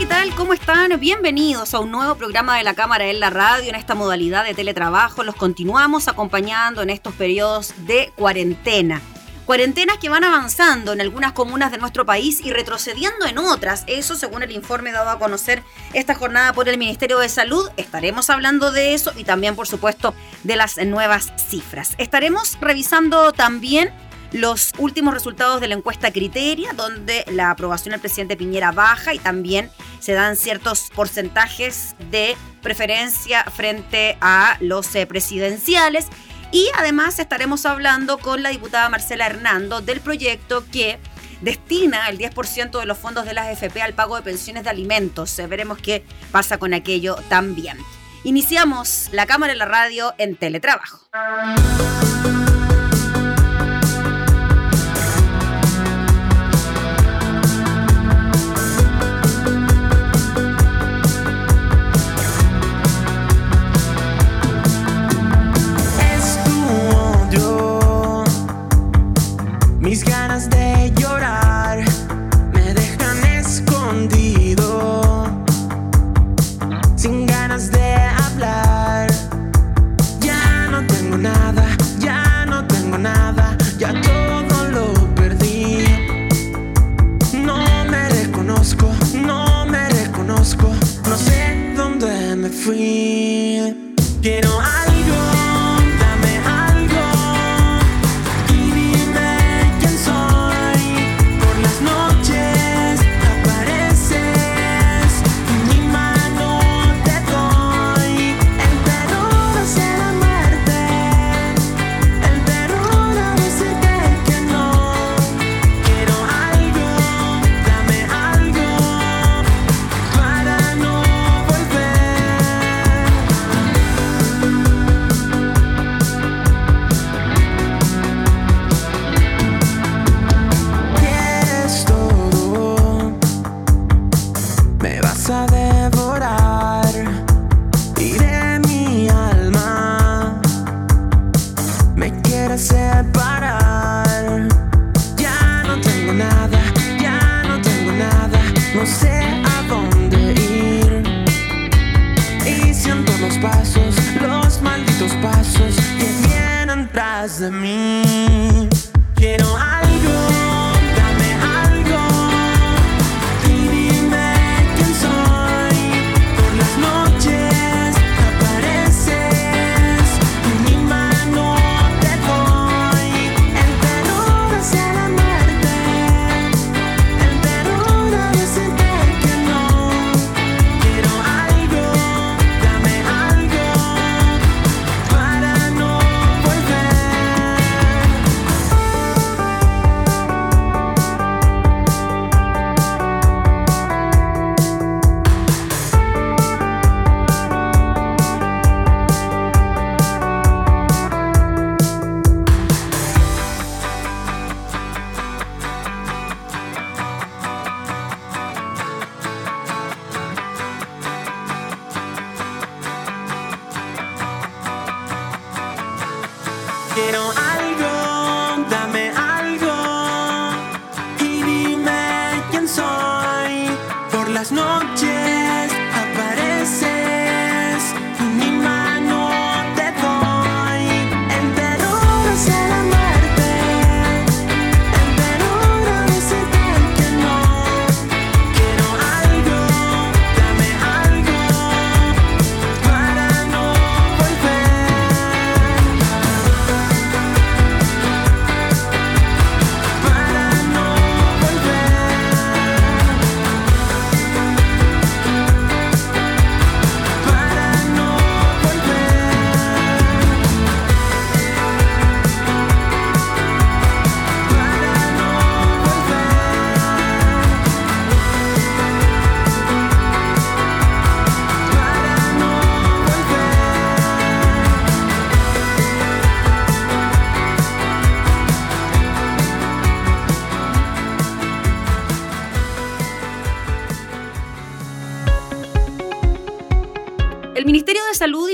¿Qué tal? ¿Cómo están? Bienvenidos a un nuevo programa de la Cámara en la Radio en esta modalidad de teletrabajo. Los continuamos acompañando en estos periodos de cuarentena. Cuarentenas que van avanzando en algunas comunas de nuestro país y retrocediendo en otras. Eso según el informe dado a conocer esta jornada por el Ministerio de Salud. Estaremos hablando de eso y también, por supuesto, de las nuevas cifras. Estaremos revisando también los últimos resultados de la encuesta Criteria, donde la aprobación del presidente Piñera baja y también se dan ciertos porcentajes de preferencia frente a los eh, presidenciales. Y además estaremos hablando con la diputada Marcela Hernando del proyecto que destina el 10% de los fondos de las AFP al pago de pensiones de alimentos. Eh, veremos qué pasa con aquello también. Iniciamos la cámara en la radio en teletrabajo.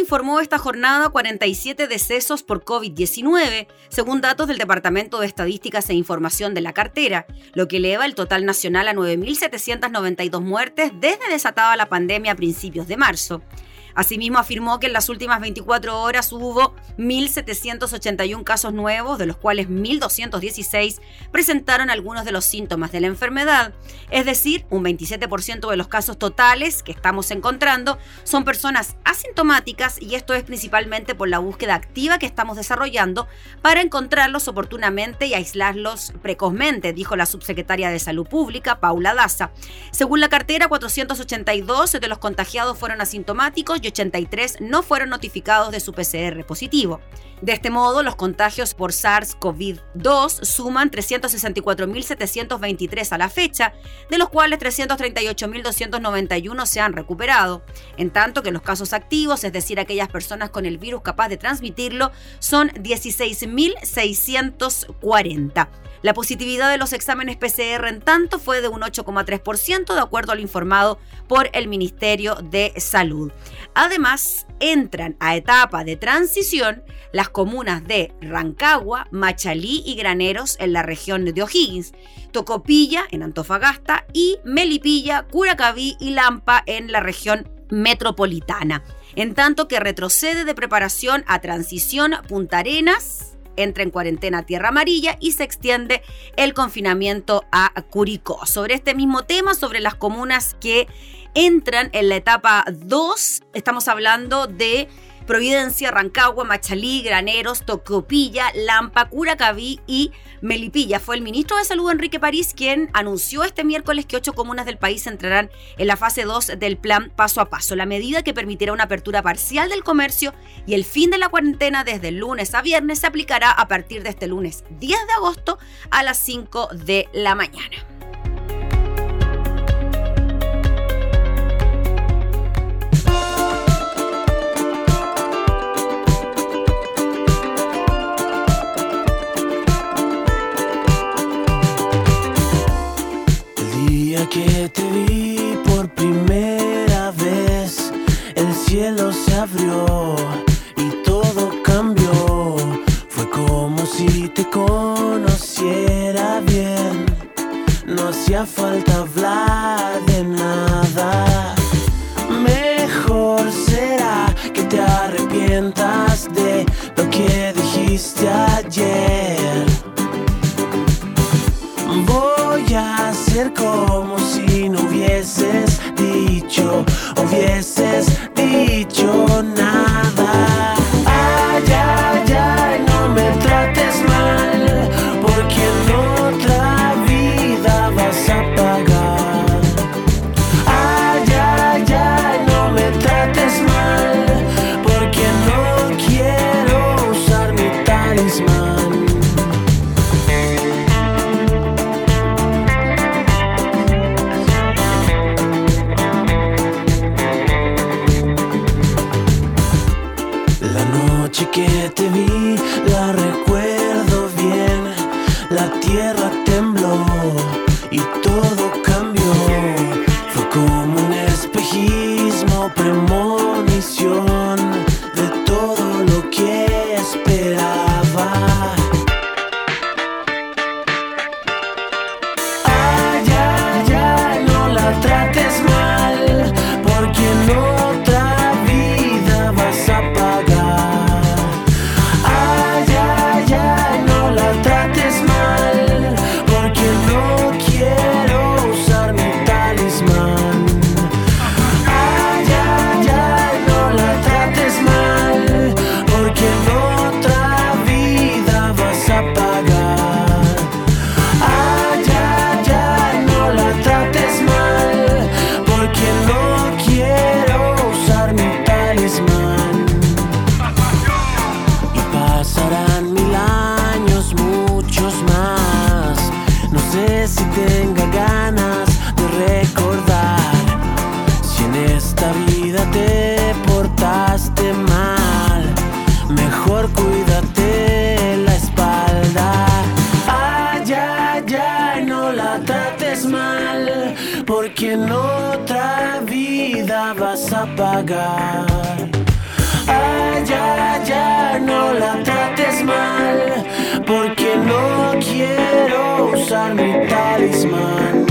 Informó esta jornada 47 decesos por COVID-19, según datos del Departamento de Estadísticas e Información de la cartera, lo que eleva el total nacional a 9.792 muertes desde desatada la pandemia a principios de marzo. Asimismo, afirmó que en las últimas 24 horas hubo 1.781 casos nuevos, de los cuales 1.216 presentaron algunos de los síntomas de la enfermedad. Es decir, un 27% de los casos totales que estamos encontrando son personas asintomáticas y esto es principalmente por la búsqueda activa que estamos desarrollando para encontrarlos oportunamente y aislarlos precozmente, dijo la subsecretaria de Salud Pública, Paula Daza. Según la cartera, 482 de los contagiados fueron asintomáticos 83 no fueron notificados de su PCR positivo. De este modo, los contagios por SARS-CoV-2 suman 364.723 a la fecha, de los cuales 338.291 se han recuperado, en tanto que los casos activos, es decir, aquellas personas con el virus capaz de transmitirlo, son 16.640. La positividad de los exámenes PCR en tanto fue de un 8,3% de acuerdo al informado por el Ministerio de Salud. Además, entran a etapa de transición las comunas de Rancagua, Machalí y Graneros en la región de O'Higgins, Tocopilla en Antofagasta y Melipilla, Curacaví y Lampa en la región metropolitana. En tanto que retrocede de preparación a transición Punta Arenas, entra en cuarentena Tierra Amarilla y se extiende el confinamiento a Curicó. Sobre este mismo tema, sobre las comunas que entran en la etapa 2, estamos hablando de Providencia, Rancagua, Machalí, Graneros, Tocopilla, Lampa, Curacaví y Melipilla. Fue el ministro de Salud Enrique París quien anunció este miércoles que ocho comunas del país entrarán en la fase 2 del plan paso a paso, la medida que permitirá una apertura parcial del comercio y el fin de la cuarentena desde el lunes a viernes se aplicará a partir de este lunes 10 de agosto a las 5 de la mañana. Te vi por primera vez, el cielo se abrió y todo cambió. Fue como si te conociera bien. No hacía falta hablar de nada. Mejor será que te arrepientas de lo que dijiste ayer. Hubieses vas a pagar. Ay, ay, ay, no la trates mal, porque no quiero usar mi talismán.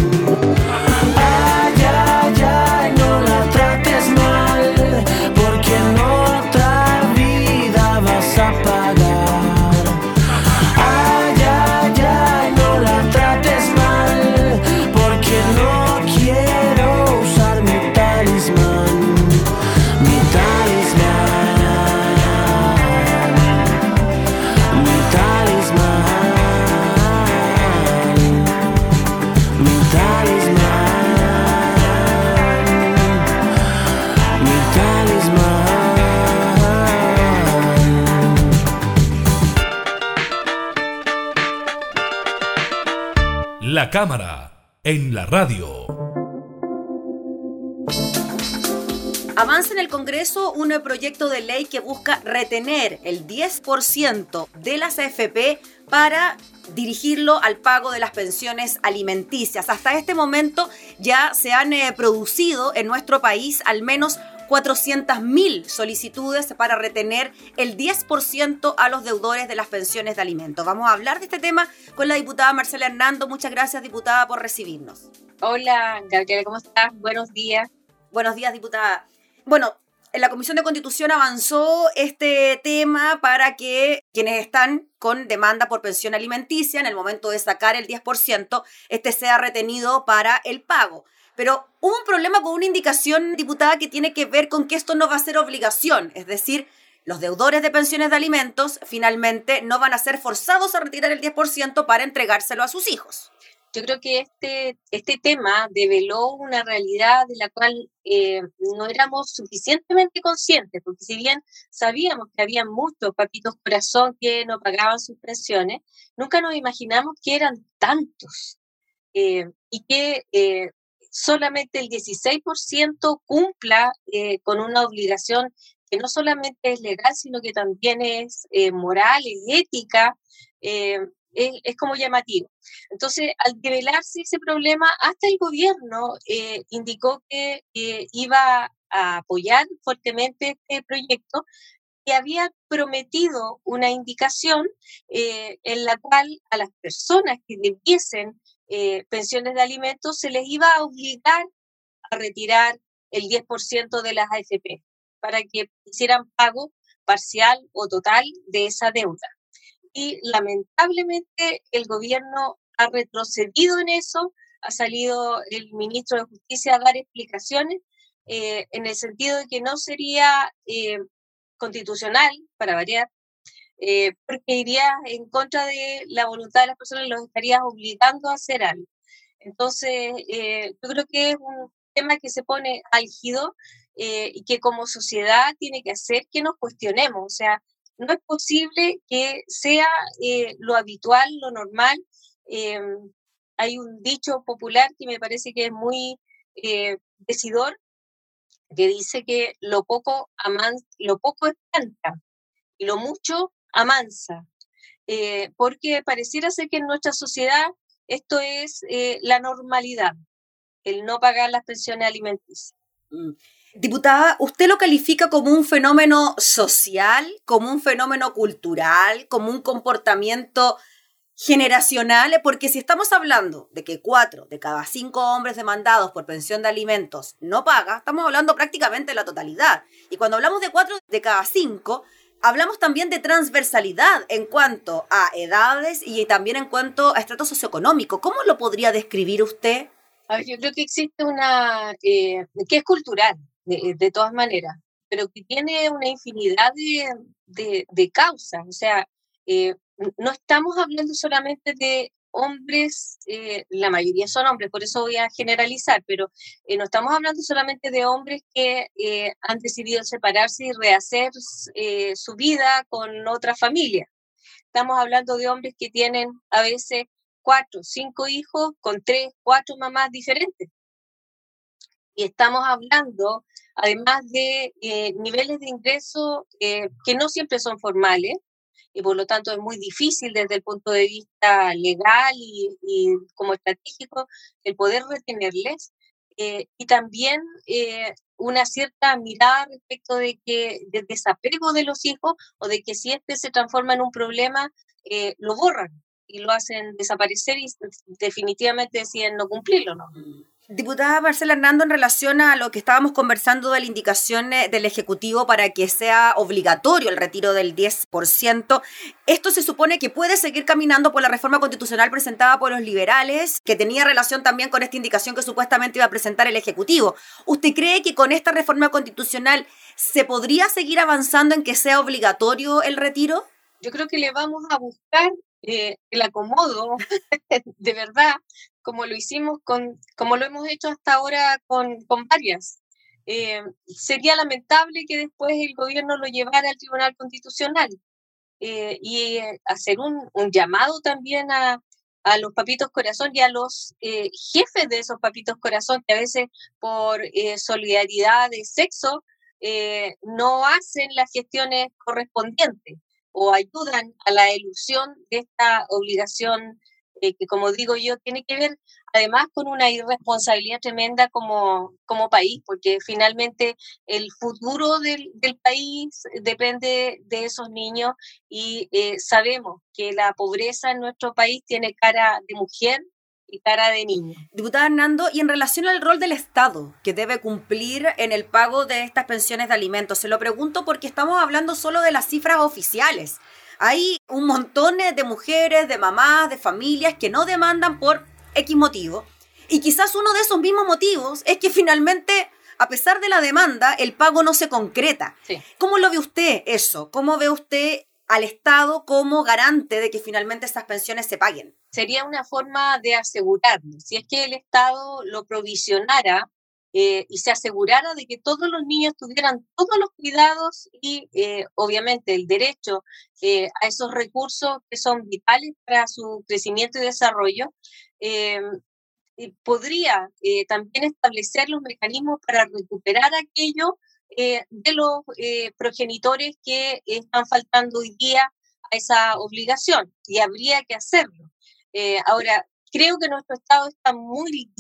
La cámara en la radio. Avanza en el Congreso un proyecto de ley que busca retener el 10% de las AFP para dirigirlo al pago de las pensiones alimenticias. Hasta este momento ya se han eh, producido en nuestro país al menos 400.000 solicitudes para retener el 10% a los deudores de las pensiones de alimentos. Vamos a hablar de este tema con la diputada Marcela Hernando. Muchas gracias, diputada, por recibirnos. Hola, Gabriela, ¿cómo estás? Buenos días. Buenos días, diputada. Bueno, en la Comisión de Constitución avanzó este tema para que quienes están con demanda por pensión alimenticia, en el momento de sacar el 10%, este sea retenido para el pago. Pero hubo un problema con una indicación, diputada, que tiene que ver con que esto no va a ser obligación. Es decir, los deudores de pensiones de alimentos finalmente no van a ser forzados a retirar el 10% para entregárselo a sus hijos. Yo creo que este, este tema develó una realidad de la cual eh, no éramos suficientemente conscientes, porque si bien sabíamos que había muchos papitos corazón que no pagaban sus pensiones, nunca nos imaginamos que eran tantos eh, y que eh, solamente el 16% cumpla eh, con una obligación que no solamente es legal, sino que también es eh, moral y ética, eh, es, como llamativo. Entonces, al develarse ese problema, hasta el gobierno indicó que iba a apoyar fuertemente este proyecto y había prometido una indicación en la cual a las personas que debiesen eh, pensiones de alimentos se les iba a obligar a retirar el 10% de las AFP para que hicieran pago parcial o total de esa deuda. Y lamentablemente el gobierno ha retrocedido en eso, ha salido el ministro de Justicia a dar explicaciones eh, en el sentido de que no sería eh, constitucional, para variar, eh, porque iría en contra de la voluntad de las personas los estarías obligando a hacer algo. Entonces, eh, yo creo que es un tema que se pone álgido eh, y que como sociedad tiene que hacer que nos cuestionemos. O sea, no es posible que sea eh, lo habitual, lo normal. Eh, hay un dicho popular que me parece que es muy eh, decidor, que dice que lo poco, aman, lo poco espanta y lo mucho amansa. Eh, porque pareciera ser que en nuestra sociedad esto es eh, la normalidad, el no pagar las pensiones alimenticias. Mm. Diputada, ¿usted lo califica como un fenómeno social, como un fenómeno cultural, como un comportamiento generacional? Porque si estamos hablando de que cuatro de cada cinco hombres demandados por pensión de alimentos no paga, estamos hablando prácticamente de la totalidad. Y cuando hablamos de cuatro de cada cinco, hablamos también de transversalidad en cuanto a edades y también en cuanto a estrato socioeconómico. ¿Cómo lo podría describir usted? Yo creo que existe una, eh, que es cultural, de, de, todas maneras, pero que tiene una infinidad de causas. O sea, eh, no estamos hablando solamente de hombres, eh, la mayoría son hombres, por eso voy a generalizar, pero eh, no estamos hablando solamente de hombres que eh, han decidido separarse y rehacer eh, su vida con otra familia. Estamos hablando de hombres que tienen a veces cuatro, cinco hijos con tres, cuatro mamás diferentes. Y estamos hablando, además de eh, niveles de ingreso eh, que no siempre son formales, y por lo tanto es muy difícil desde el punto de vista legal y, y como estratégico el poder retenerles. Eh, y también eh, una cierta mirada respecto de que del desapego de los hijos o de que si este se transforma en un problema, eh, lo borran y lo hacen desaparecer y definitivamente deciden no cumplirlo, ¿no? Diputada Marcela Hernando, en relación a lo que estábamos conversando de la indicación del Ejecutivo para que sea obligatorio el retiro del 10%, esto se supone que puede seguir caminando por la reforma constitucional presentada por los liberales, que tenía relación también con esta indicación que supuestamente iba a presentar el Ejecutivo. ¿Usted cree que con esta reforma constitucional se podría seguir avanzando en que sea obligatorio el retiro? Yo creo que le vamos a buscar eh, el acomodo, de verdad, como lo hicimos con, como lo hemos hecho hasta ahora con, con varias. Eh, sería lamentable que después el gobierno lo llevara al Tribunal Constitucional eh, y eh, hacer un, llamado también a, a, los papitos corazón y a los jefes de esos papitos corazón que a veces por solidaridad de sexo no hacen las gestiones correspondientes o ayudan a la ilusión de esta obligación eh, que como digo yo, tiene que ver además con una irresponsabilidad tremenda como, como país, porque finalmente el futuro del, del país depende de esos niños y eh, sabemos que la pobreza en nuestro país tiene cara de mujer y cara de niño. Diputada Hernando, y en relación al rol del Estado que debe cumplir en el pago de estas pensiones de alimentos, se lo pregunto porque estamos hablando solo de las cifras oficiales. Hay un montón de mujeres, de mamás, de familias que no demandan por X motivo. Y quizás uno de esos mismos motivos es que finalmente, a pesar de la demanda, el pago no se concreta. Sí. ¿Cómo lo ve usted eso? ¿Cómo ve usted al Estado como garante de que finalmente estas pensiones se paguen? Sería una forma de asegurarlo. Si es que el Estado lo provisionara, eh, y se asegurara de que todos los niños tuvieran todos los cuidados y eh, obviamente el derecho eh, a esos recursos que son vitales para su crecimiento y desarrollo, podría también establecer los mecanismos para recuperar aquello de los progenitores que están faltando hoy día a esa obligación y habría que hacerlo. ahora, creo que nuestro Estado está muy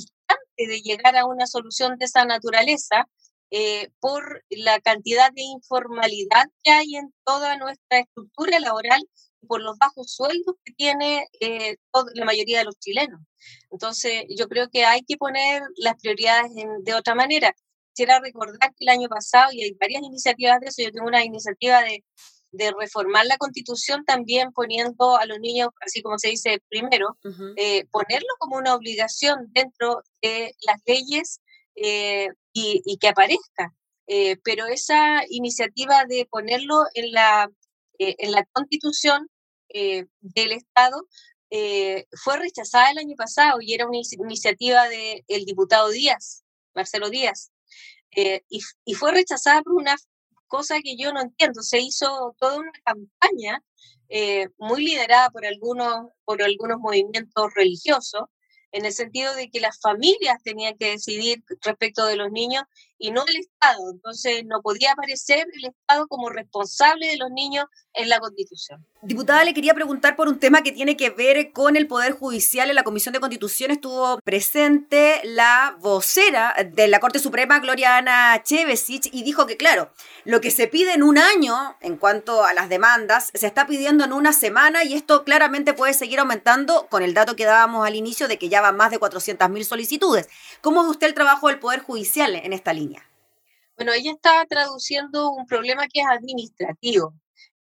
de llegar a una solución de esa naturaleza eh, por la cantidad de informalidad que hay en toda nuestra estructura laboral por los bajos sueldos que tiene eh, la mayoría de los chilenos. Entonces, yo creo que hay que poner las prioridades en, de otra manera. Quisiera recordar que el año pasado, y hay varias iniciativas de eso, yo tengo una iniciativa de, de reformar la constitución también poniendo a los niños, así como se dice primero, uh -huh. eh, ponerlo como una obligación dentro de las leyes eh, y, y, que aparezca. Eh, pero esa iniciativa de ponerlo en la, eh, en la constitución del Estado fue rechazada el año pasado y era una iniciativa del el diputado Díaz, Marcelo Díaz. Y, y fue rechazada por una cosa que yo no entiendo. Se hizo toda una campaña eh, muy liderada por algunos, por algunos movimientos religiosos, en el sentido de que las familias tenían que decidir respecto de los niños y no el Estado. Entonces no podía aparecer el Estado como responsable de los niños en la Constitución. Diputada, le quería preguntar por un tema que tiene que ver con el Poder Judicial. En la Comisión de Constitución estuvo presente la vocera de la Corte Suprema, Gloriana Chevesich, y dijo que, claro, lo que se pide en un año en cuanto a las demandas, se está pidiendo en una semana y esto claramente puede seguir aumentando con el dato que dábamos al inicio de que ya van más de 400.000 solicitudes. ¿Cómo ve usted el trabajo del Poder Judicial en esta línea? Bueno, ella está traduciendo un problema que es administrativo.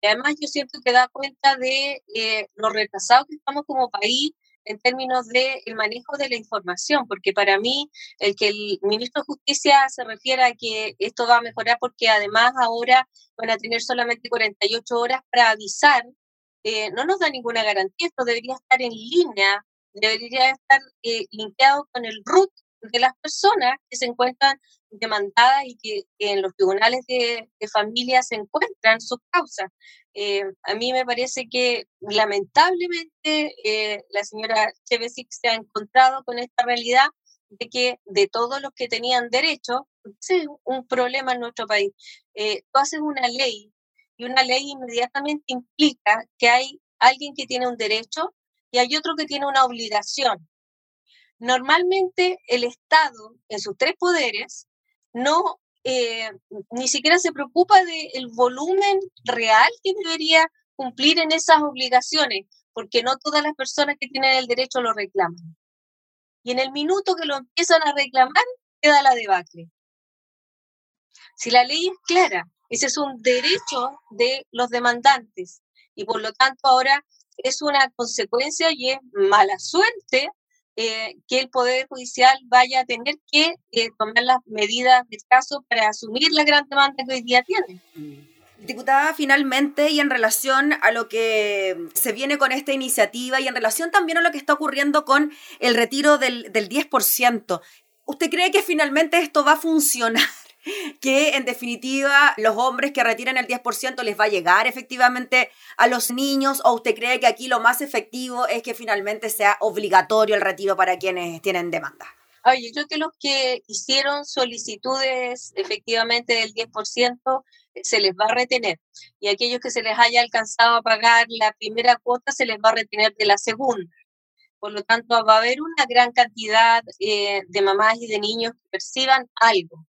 Y además yo siento que da cuenta de eh, lo retrasados que estamos como país en términos del de manejo de la información, porque para mí el que el ministro de Justicia se refiera a que esto va a mejorar porque además ahora van a tener solamente 48 horas para avisar, eh, no nos da ninguna garantía, esto debería estar en línea, debería estar eh, con el RUT de las personas que se encuentran demandadas y que, en los tribunales de, de, familia se encuentran sus causas. Eh, a mí me parece que lamentablemente eh, la señora Chevesic se ha encontrado con esta realidad de que de todos los que tenían derecho, es un problema en nuestro país. Eh, tú haces una ley Y una ley inmediatamente implica que hay alguien que tiene un derecho y hay otro que tiene una obligación. Normalmente el Estado, en sus tres poderes, no eh, ni siquiera se preocupa del volumen real que debería cumplir en esas obligaciones, porque no todas las personas que tienen el derecho lo reclaman. Y en el minuto que lo empiezan a reclamar, queda la debacle. Si la ley es clara, ese es un derecho de los demandantes y por lo tanto ahora es una consecuencia y es mala suerte eh, que el Poder Judicial vaya a tener que eh, tomar las medidas del caso para asumir la gran demanda que hoy día tiene. Diputada, finalmente, y en relación a lo que se viene con esta iniciativa y en relación también a lo que está ocurriendo con el retiro del, del 10%, ¿usted cree que finalmente esto va a funcionar? Que en definitiva los hombres que retiran el 10% les va a llegar efectivamente a los niños o usted cree que aquí lo más efectivo es que finalmente sea obligatorio el retiro para quienes tienen demanda? Oye, yo creo que los que hicieron solicitudes efectivamente del 10% eh, se les va a retener y aquellos que se les haya alcanzado a pagar la primera cuota se les va a retener de la segunda. Por lo tanto, va a haber una gran cantidad eh, de mamás y de niños que perciban algo.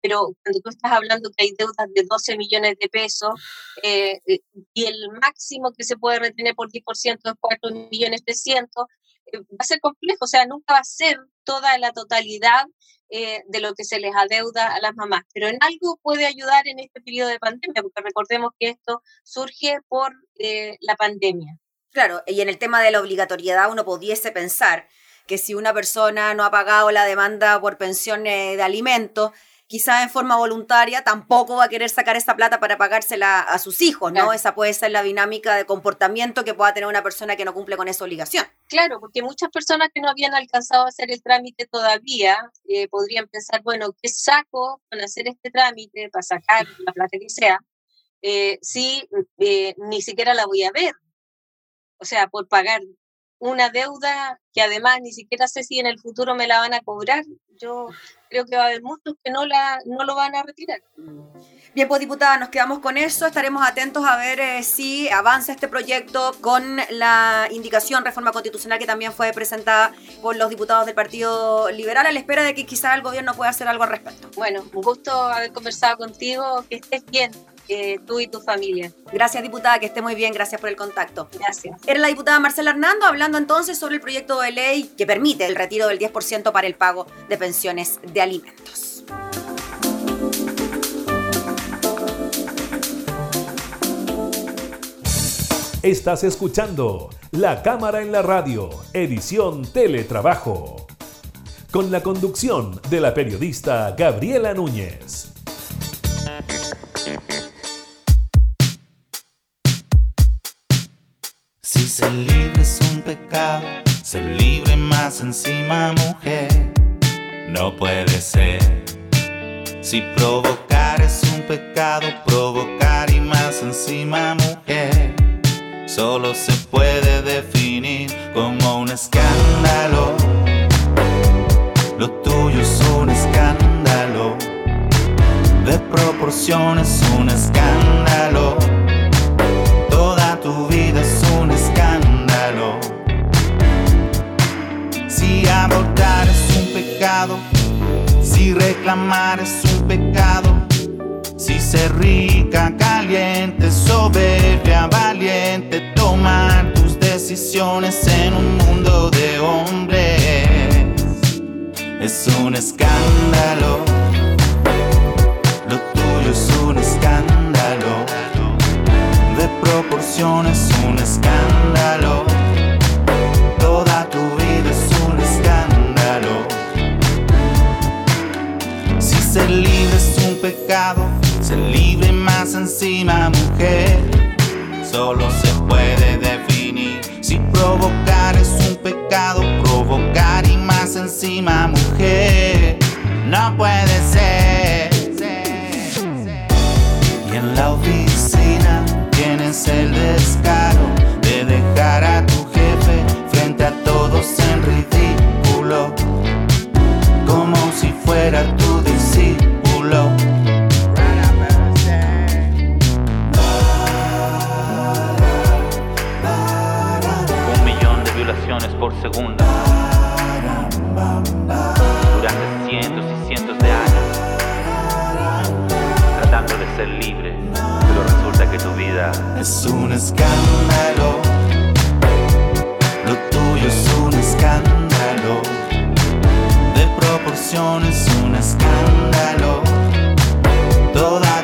Pero cuando tú estás hablando que hay deudas de 12 millones de pesos eh, eh, y el máximo que se puede retener por 10% es 4 millones 300, eh, va a ser complejo. O sea, nunca va a ser toda la totalidad de lo que se les adeuda a las mamás. Pero en algo puede ayudar en este periodo de pandemia, porque recordemos que esto surge por la pandemia. Claro, y en el tema de la obligatoriedad uno pudiese pensar que si una persona no ha pagado la demanda por pensión eh, de alimentos, quizá en forma voluntaria tampoco va a querer sacar esa plata para pagársela a sus hijos, ¿no? Claro. Esa puede ser la dinámica de comportamiento que pueda tener una persona que no cumple con esa obligación. Claro, porque muchas personas que no habían alcanzado a hacer el trámite todavía eh, podrían pensar, bueno, ¿qué saco con hacer este trámite para sacar la plata que sea? Eh, si eh, ni siquiera la voy a ver. O sea, por pagar una deuda que además ni siquiera sé si en el futuro me la van a cobrar, yo creo que va a haber muchos que no, la, no lo van a retirar. Bien, pues diputada, nos quedamos con eso. Estaremos atentos a ver eh, si avanza este proyecto con la indicación reforma constitucional que también fue presentada por los diputados del Partido Liberal a la espera de que quizá el gobierno pueda hacer algo al respecto. Bueno, un gusto haber conversado contigo, que estés bien, eh, tú y tu familia. Gracias, diputada, que esté muy bien. Gracias por el contacto. Gracias. Era la diputada Marcela Hernando hablando entonces sobre el proyecto de ley que permite el retiro del 10% para el pago de pensiones de alimentos. Estás escuchando La Cámara en la Radio, edición Teletrabajo. Con la conducción de la periodista Gabriela Núñez. Si ser libre es un pecado, ser libre más encima mujer, no puede ser. Si provocar es un pecado, provocar y más encima mujer, solo se puede definir como un escándalo. Lo tuyo es un escándalo, de proporciones un escándalo. Si reclamar es un pecado, si ser rica, caliente, soberbia, valiente, tomar tus decisiones en un mundo de hombres, es un escándalo. Lo tuyo es un escándalo de proporciones un escándalo. Pecado, ser libre más encima mujer, solo se puede definir. Si provocar es un pecado, provocar y más encima mujer, no puede ser. Y en la oficina tienes el descaro durante cientos y cientos de años, tratando de ser libre, pero resulta que tu vida es un escándalo. Lo tuyo es un escándalo, de proporciones un escándalo. Toda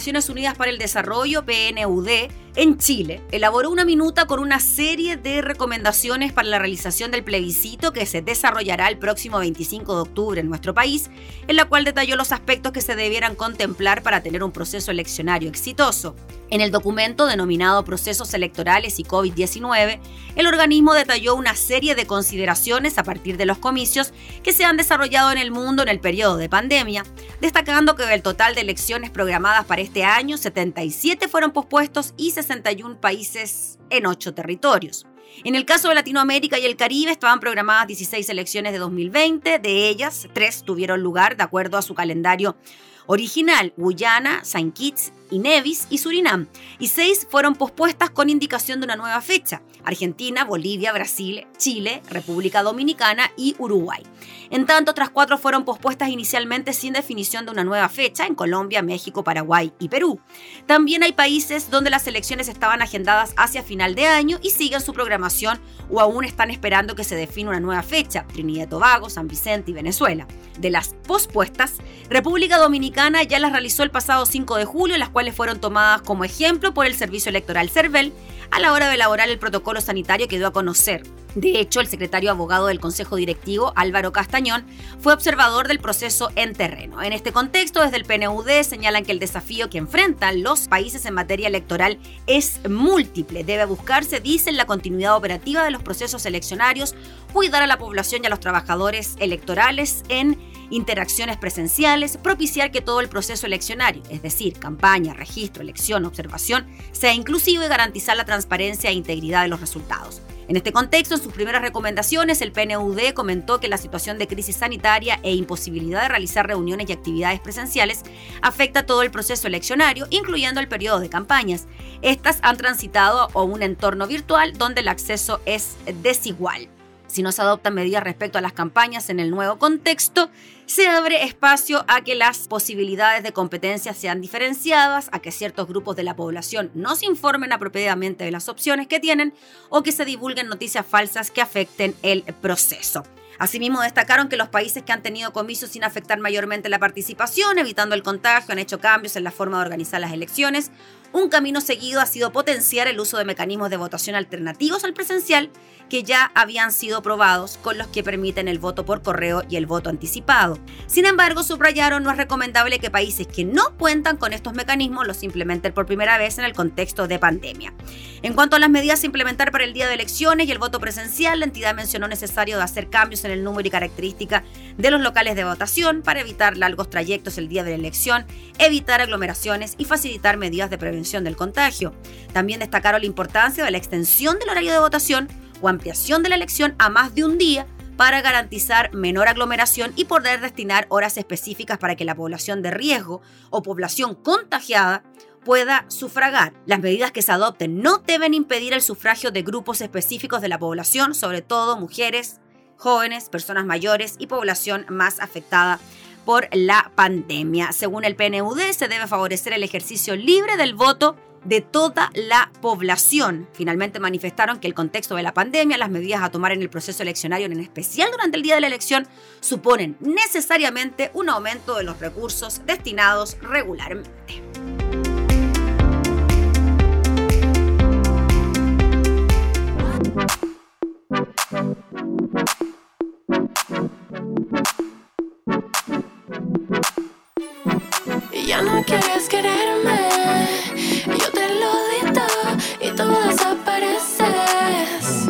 Naciones Unidas para el Desarrollo, PNUD, en Chile, elaboró una minuta con una serie de recomendaciones para la realización del plebiscito que se desarrollará el próximo 25 de octubre en nuestro país, en la cual detalló los aspectos que se debieran contemplar para tener un proceso eleccionario exitoso. En el documento denominado Procesos Electorales y COVID-19, el organismo detalló una serie de consideraciones a partir de los comicios que se han desarrollado en el mundo en el periodo de pandemia, destacando que del total de elecciones programadas para este año, 77 fueron pospuestos y 61 países en 8 territorios. En el caso de Latinoamérica y el Caribe estaban programadas 16 elecciones de 2020, de ellas 3 tuvieron lugar de acuerdo a su calendario original, Guyana, Saint Kitts y Nevis y Surinam, y 6 fueron pospuestas con indicación de una nueva fecha, Argentina, Bolivia, Brasil, Chile, República Dominicana y Uruguay. En tanto, otras cuatro fueron pospuestas inicialmente sin definición de una nueva fecha en Colombia, México, Paraguay y Perú. También hay países donde las elecciones estaban agendadas hacia final de año y siguen su programación o aún están esperando que se defina una nueva fecha, Trinidad y Tobago, San Vicente y Venezuela. De las pospuestas, República Dominicana ya las realizó el pasado 5 de julio, las cuales fueron tomadas como ejemplo por el Servicio Electoral CERVEL a la hora de elaborar el protocolo sanitario que dio a conocer. De hecho, el secretario abogado del Consejo Directivo, Álvaro Castañón, fue observador del proceso en terreno. En este contexto, desde el PNUD señalan que el desafío que enfrentan los países en materia electoral es múltiple. Debe buscarse, dicen, la continuidad operativa de los procesos eleccionarios, cuidar a la población y a los trabajadores electorales en interacciones presenciales, propiciar que todo el proceso eleccionario, es decir, campaña, registro, elección, observación, sea inclusivo y garantizar la transparencia e integridad de los resultados. En este contexto, en sus primeras recomendaciones, el PNUD comentó que la situación de crisis sanitaria e imposibilidad de realizar reuniones y actividades presenciales afecta todo el proceso eleccionario, incluyendo el periodo de campañas. Estas han transitado a un entorno virtual donde el acceso es desigual. Si no se adoptan medidas respecto a las campañas en el nuevo contexto, se abre espacio a que las posibilidades de competencia sean diferenciadas, a que ciertos grupos de la población no se informen apropiadamente de las opciones que tienen o que se divulguen noticias falsas que afecten el proceso. Asimismo, destacaron que los países que han tenido comicios sin afectar mayormente la participación, evitando el contagio, han hecho cambios en la forma de organizar las elecciones. Un camino seguido ha sido potenciar el uso de mecanismos de votación alternativos al presencial que ya habían sido probados con los que permiten el voto por correo y el voto anticipado. Sin embargo, subrayaron no es recomendable que países que no cuentan con estos mecanismos los implementen por primera vez en el contexto de pandemia. En cuanto a las medidas a implementar para el día de elecciones y el voto presencial, la entidad mencionó necesario hacer cambios en el número y característica de los locales de votación para evitar largos trayectos el día de la elección, evitar aglomeraciones y facilitar medidas de prevención del contagio. También destacaron la importancia de la extensión del horario de votación o ampliación de la elección a más de un día para garantizar menor aglomeración y poder destinar horas específicas para que la población de riesgo o población contagiada pueda sufragar. Las medidas que se adopten no deben impedir el sufragio de grupos específicos de la población, sobre todo mujeres, jóvenes, personas mayores y población más afectada por la pandemia. Según el PNUD, se debe favorecer el ejercicio libre del voto de toda la población. Finalmente manifestaron que el contexto de la pandemia, las medidas a tomar en el proceso eleccionario, en especial durante el día de la elección, suponen necesariamente un aumento de los recursos destinados regularmente. Ya no quieres quererme, yo te lo di y tú desapareces.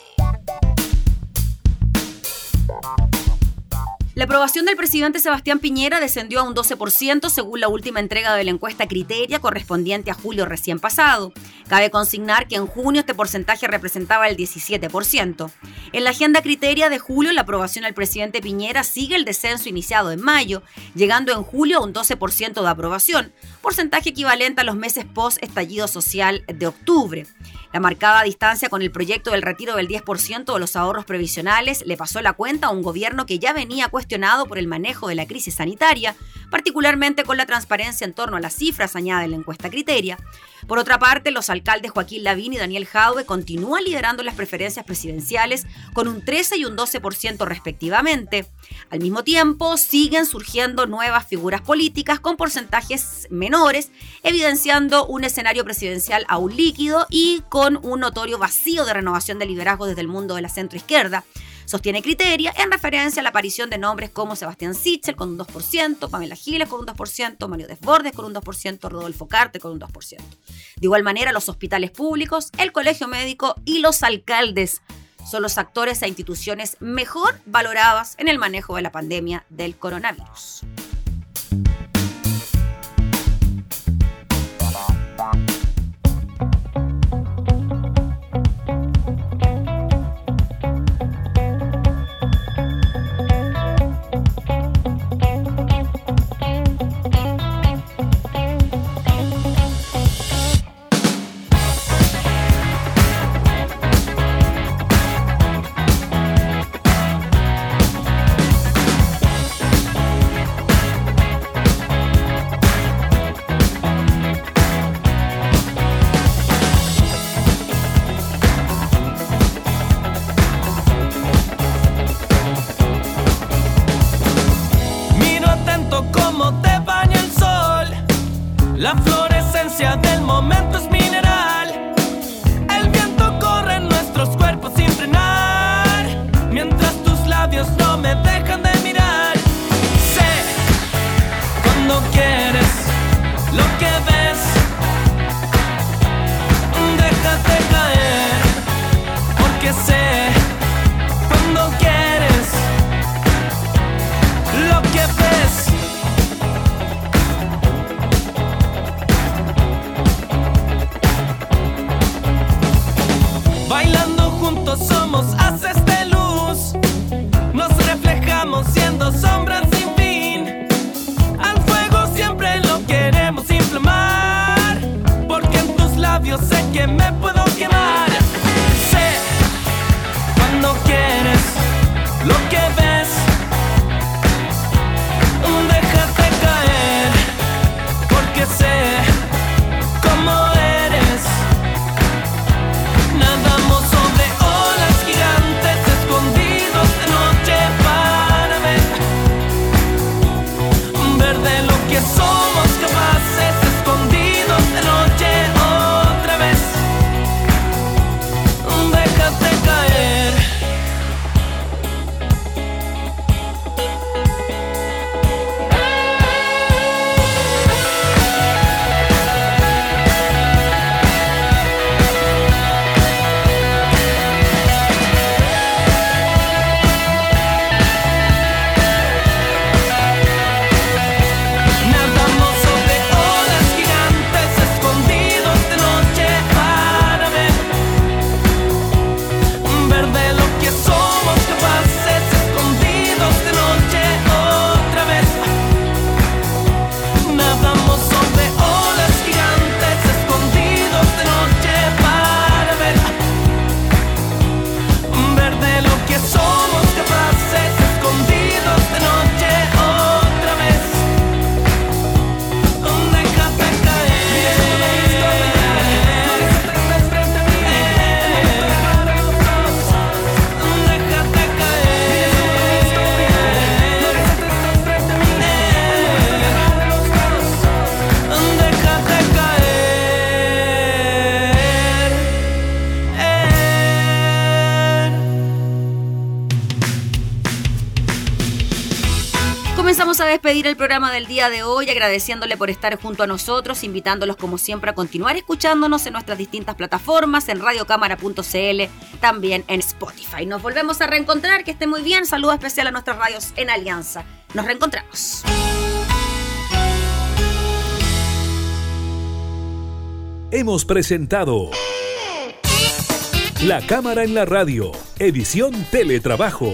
aprobación del presidente Sebastián Piñera descendió a un 12% según la última entrega de la encuesta Criteria correspondiente a julio recién pasado. Cabe consignar que en junio este porcentaje representaba el 17%. En la agenda Criteria de julio la aprobación al presidente Piñera sigue el descenso iniciado en mayo, llegando en julio a un 12% de aprobación, porcentaje equivalente a los meses post estallido social de octubre. La marcada distancia con el proyecto del retiro del 10% de los ahorros previsionales le pasó la cuenta a un gobierno que ya venía por el manejo de la crisis sanitaria, particularmente con la transparencia en torno a las cifras, añade la encuesta Criteria. Por otra parte, los alcaldes Joaquín Lavín y Daniel Jaude continúan liderando las preferencias presidenciales con un 13 y un 12% respectivamente. Al mismo tiempo, siguen surgiendo nuevas figuras políticas con porcentajes menores, evidenciando un escenario presidencial aún líquido y con un notorio vacío de renovación de liderazgo desde el mundo de la centroizquierda. Sostiene Criteria en referencia a la aparición de nombres como Sebastián Sichel con un 2%, Pamela Giles con un 2%, Mario Desbordes con un 2%, Rodolfo Carte con un 2%. De igual manera, los hospitales públicos, el colegio médico y los alcaldes son los actores e instituciones mejor valoradas en el manejo de la pandemia del coronavirus. La fluorescencia del momento es mineral. Despedir el programa del día de hoy agradeciéndole por estar junto a nosotros, invitándolos como siempre a continuar escuchándonos en nuestras distintas plataformas, en radiocámara.cl, también en Spotify. Nos volvemos a reencontrar, que esté muy bien, saludo especial a nuestras radios en Alianza. Nos reencontramos. Hemos presentado La Cámara en la Radio, edición Teletrabajo.